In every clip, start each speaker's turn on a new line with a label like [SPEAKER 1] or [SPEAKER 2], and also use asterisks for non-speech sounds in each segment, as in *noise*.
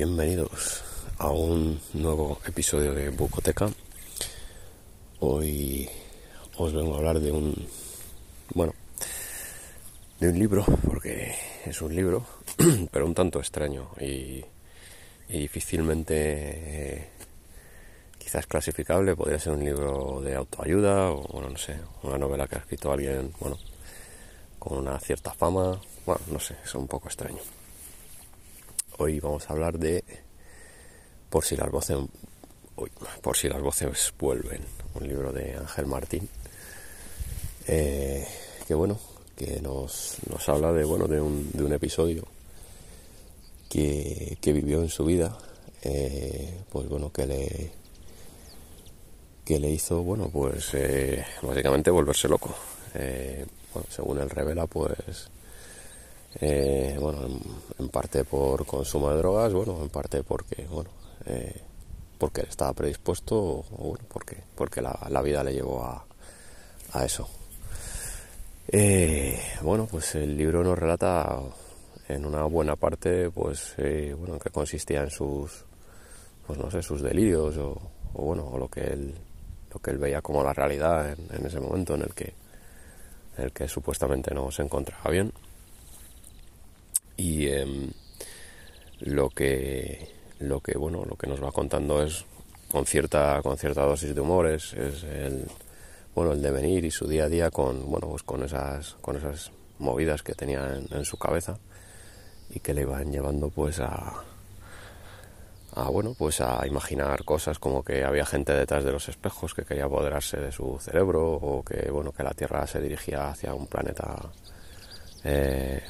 [SPEAKER 1] Bienvenidos a un nuevo episodio de Bucoteca. Hoy os vengo a hablar de un, bueno, de un libro, porque es un libro, *clears throat* pero un tanto extraño y, difícilmente eh, quizás clasificable. Podría ser un libro de autoayuda o, bueno, no sé, una novela que ha escrito alguien, bueno, con una cierta fama. Bueno, no sé, es un poco extraño. Hoy vamos a hablar de Por si las voces por si las voces vuelven, un libro de Ángel Martín. Eh, que bueno, que nos, nos habla de bueno de un, de un episodio que, que, vivió en su vida, eh, pues bueno, que le que le hizo, bueno, pues eh, básicamente volverse loco. Bueno, según él revela, pues eh, bueno, en, parte por consumo de drogas, bueno, en parte porque, bueno, eh, porque estaba predispuesto o, bueno, porque, porque la, la, vida le llevó a, a eso. Eh, bueno, pues el libro nos relata en una buena parte, pues, bueno, en qué consistía en sus, pues no sé, sus delirios o, bueno, lo que él, lo que él veía como la realidad en, en ese momento en el que, en el que supuestamente no se encontraba bien y eh, lo que lo que bueno lo que nos va contando es con cierta con cierta dosis de humor es, es el bueno el devenir y su día a día con bueno pues con esas con esas movidas que tenía en, en su cabeza y que le iban llevando pues a a bueno pues a imaginar cosas como que había gente detrás de los espejos que quería apoderarse de su cerebro o que bueno que la Tierra se dirigía hacia un planeta eh,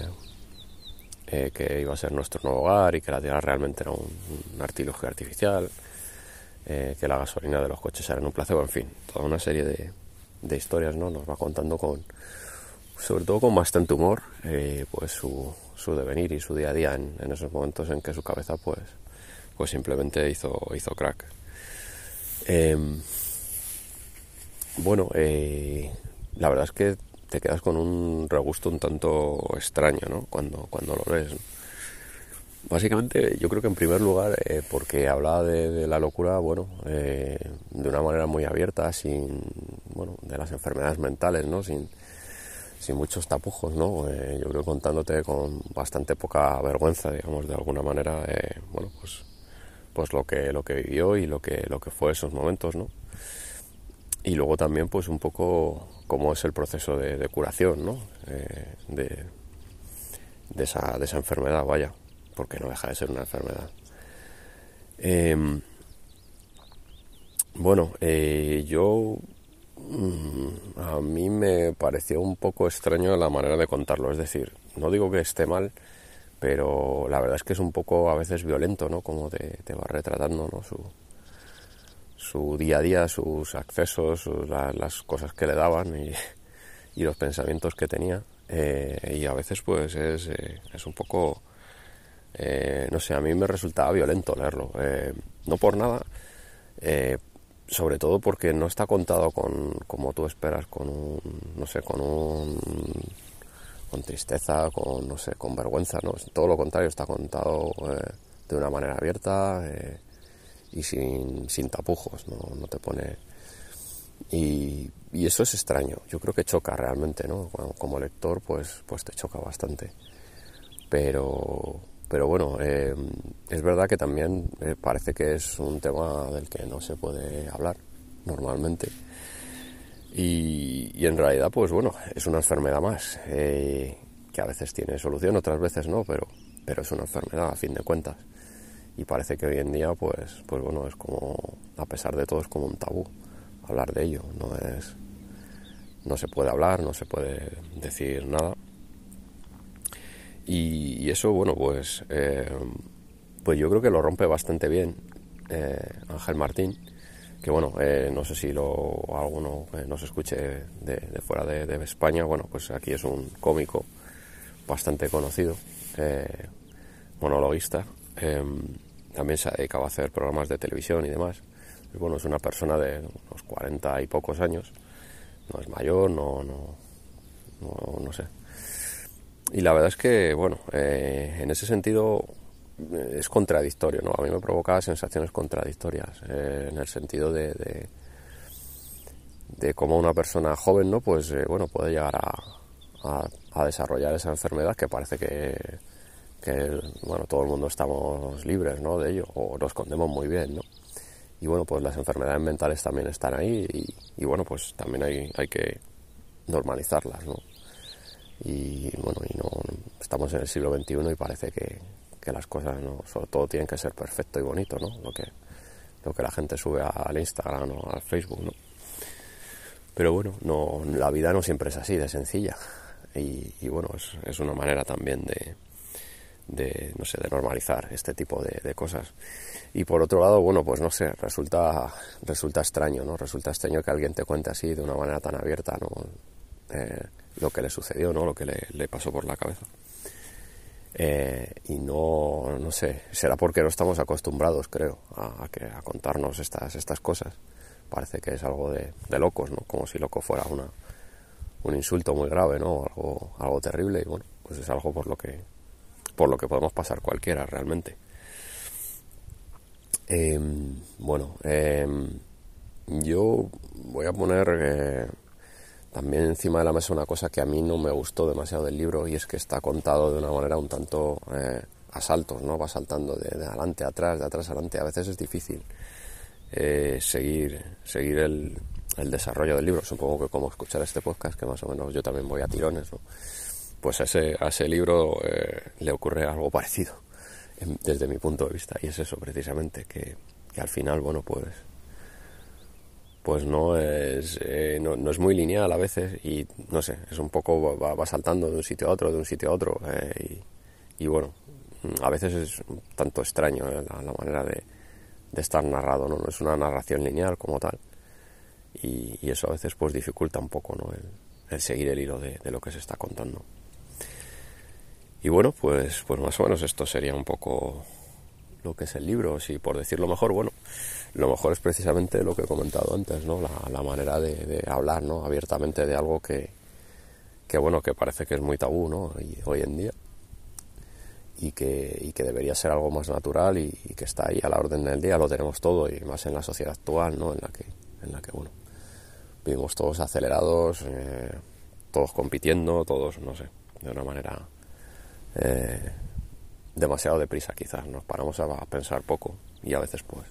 [SPEAKER 1] eh, que iba a ser nuestro nuevo hogar y que la Tierra realmente era un, un artilugio artificial, eh, que la gasolina de los coches era un placebo, en fin, toda una serie de, de historias, ¿no? Nos va contando con, sobre todo con bastante humor, eh, pues su, su, devenir y su día a día en, en, esos momentos en que su cabeza, pues, pues simplemente hizo, hizo crack. Eh, bueno, la verdad es que te quedas con un regusto un tanto extraño, ¿no? Cuando, cuando lo. ¿no? Básicamente, yo creo que en primer lugar, eh, porque hablaba de, de, la locura, bueno, eh, de una manera muy abierta, sin, bueno, de las enfermedades mentales, ¿no? Sin, sin muchos tapujos, ¿no? Eh, yo creo contándote con bastante poca vergüenza, digamos, de alguna manera, eh, bueno, pues, pues lo que, lo que vivió y lo que, lo que fue esos momentos, ¿no? Y luego también pues un poco cómo es el proceso de, curación ¿no? eh, de, de, esa, de esa enfermedad, vaya, porque no deja de ser una enfermedad. Eh, bueno, eh, yo mmm, a mí me pareció un poco extraño la manera de contarlo, es decir, no digo que esté mal, pero la verdad es que es un poco a veces violento, ¿no? Como te, va retratando, ¿no? Su, su día a día, sus accesos, las cosas que le daban y, los pensamientos que tenía. Eh, y a veces pues es, eh, es un poco, eh, no sé, a mí me resultaba violento leerlo. no por nada, sobre todo porque no está contado con, como tú esperas, con un, no sé, con un con tristeza, con, no sé, con vergüenza, no, todo lo contrario, está contado eh, de una manera abierta eh, y sin, sin tapujos, no, no te pone... Y, y, eso es extraño, yo creo que choca realmente, ¿no? Como, lector, pues, pues te choca bastante. Pero, pero bueno, eh, es verdad que también parece que es un tema del que no se puede hablar normalmente y, en realidad, pues bueno, es una enfermedad más, eh, que a veces tiene solución, otras veces no, pero, pero es una enfermedad a fin de cuentas. Y parece que hoy en día, pues, pues bueno, es como, a pesar de todo, es como un tabú hablar de ello. No es, no se puede hablar, no se puede decir nada. Y, eso, bueno, pues, eh, pues yo creo que lo rompe bastante bien eh, Ángel Martín que bueno, eh, no sé si lo, alguno nos escuche de, fuera de, España, bueno, pues aquí es un cómico bastante conocido, monologuista, em, también se ha dedicado a hacer programas de televisión y demás, y bueno, es una persona de unos 40 y pocos años, no es mayor, no, no, no, sé. Y la verdad es que, bueno, en ese sentido es contradictorio, ¿no? A mí me provocaba sensaciones contradictorias, eh, en el sentido de, de, cómo una persona joven, ¿no? Pues, eh, bueno, puede llegar a, a, desarrollar esa enfermedad que parece que, que, bueno, todo el mundo estamos libres, ¿no? De ello, o nos escondemos muy bien, ¿no? Y bueno, pues las enfermedades mentales también están ahí y, bueno, pues también hay, hay que normalizarlas, ¿no? Y bueno, y no, estamos en el siglo XXI y parece que, que las cosas no sobre todo tienen que ser perfecto y bonito, ¿no? Lo que, lo que la gente sube al Instagram o al Facebook, ¿no? Pero bueno, no, la vida no siempre es así, de sencilla. Y, bueno, es, es, una manera también de, de, no sé, de normalizar este tipo de, cosas. Y por otro lado, bueno, pues no sé, resulta, resulta extraño, ¿no? Resulta extraño que alguien te cuente así de una manera tan abierta, ¿no? Eh, lo que le sucedió, ¿no? Lo que le, pasó por la cabeza. Eh, y no, no sé, será porque no estamos acostumbrados, creo, a, que, a contarnos estas, estas cosas. Parece que es algo de, locos, ¿no? Como si loco fuera una, un insulto muy grave, ¿no? Algo, algo terrible y bueno, pues es algo por lo que, por lo que podemos pasar cualquiera realmente. Em, bueno, em, yo voy a poner eh, también encima de la mesa una cosa que a mí no me gustó demasiado del libro y es que está contado de una manera un tanto eh, a saltos, ¿no? Va saltando de, adelante a atrás, de atrás a adelante. A veces es difícil eh, seguir, seguir el, el, desarrollo del libro. Supongo que como escuchar este podcast, que más o menos yo también voy a tirones. Pues a ese, a ese libro eh, le ocurre algo parecido desde mi punto de vista y es eso precisamente, que, que al final, bueno, pues pues no es, eh, no, es muy lineal a veces y no sé, es un poco, va, saltando de un sitio a otro, de un sitio a otro eh, y, bueno, a veces es un tanto extraño eh, la, manera de, estar narrado, ¿no? no es una narración lineal como tal y, eso a veces pues dificulta un poco ¿no? el, seguir el hilo de, de, lo que se está contando. Y bueno, pues, pues más o menos esto sería un poco lo que es el libro, si por decirlo mejor, bueno, lo mejor es precisamente lo que he comentado antes, ¿no? La, manera de, hablar, ¿no? Abiertamente de algo que, que, bueno, que parece que es muy tabú, ¿no? hoy en día. Y que, y que debería ser algo más natural y, que está ahí a la orden del día, lo tenemos todo y más en la sociedad actual, ¿no? En la que, en la que bueno, vivimos todos acelerados, eh, todos compitiendo, todos, no sé, de una manera eh, demasiado deprisa quizás, nos paramos a pensar poco y a veces pues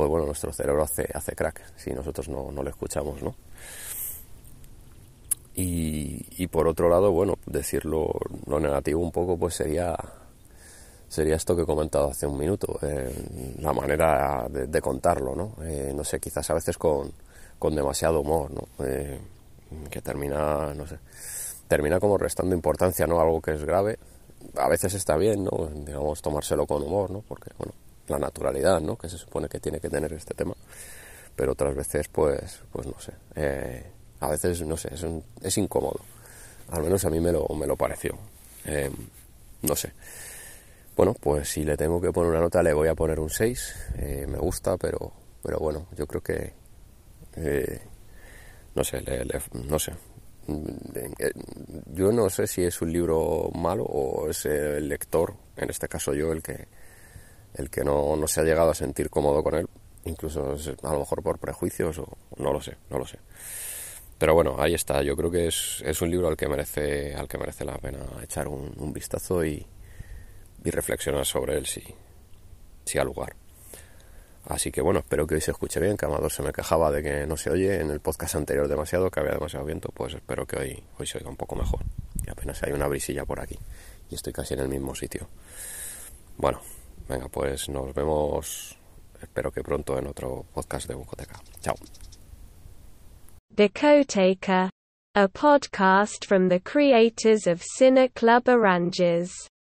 [SPEAKER 1] pues bueno, nuestro cerebro hace, hace crack si nosotros no, no le escuchamos, ¿no? Y, por otro lado, bueno, decirlo lo negativo un poco, pues sería sería esto que he comentado hace un minuto, eh, la manera de, contarlo, ¿no? Eh, no sé, quizás a veces con, con demasiado humor, ¿no? Eh, que termina, no sé, termina como restando importancia, ¿no? Algo que es grave a veces está bien, ¿no? Digamos, tomárselo con humor, ¿no? Porque, bueno, la naturalidad, ¿no? Que se supone que tiene que tener este tema. Pero otras veces, pues, pues no sé. Eh, a veces, no sé, es, es, incómodo. Al menos a mí me lo, me lo pareció. Eh, no sé. Bueno, pues si le tengo que poner una nota, le voy a poner un 6. Eh, me gusta, pero, pero bueno, yo creo que. no sé, no sé. Yo no sé si es un libro malo o es el lector, en este caso yo, el que, el que no, no se ha llegado a sentir cómodo con él, incluso a lo mejor por prejuicios o no lo sé, no lo sé. Pero bueno, ahí está. Yo creo que es, es un libro al que merece, al que merece la pena echar un, vistazo y, y, reflexionar sobre él si, si ha lugar. Así que bueno, espero que hoy se escuche bien, que Amador se me quejaba de que no se oye en el podcast anterior demasiado, que había demasiado viento, pues espero que hoy, hoy se oiga un poco mejor. Y apenas hay una brisilla por aquí. Y estoy casi en el mismo sitio. Bueno, Venga, pues nos vemos, espero que pronto en otro podcast de Bucoteca. Chao.
[SPEAKER 2] Bicoteca, a podcast from the creators of Cine Club Oranges.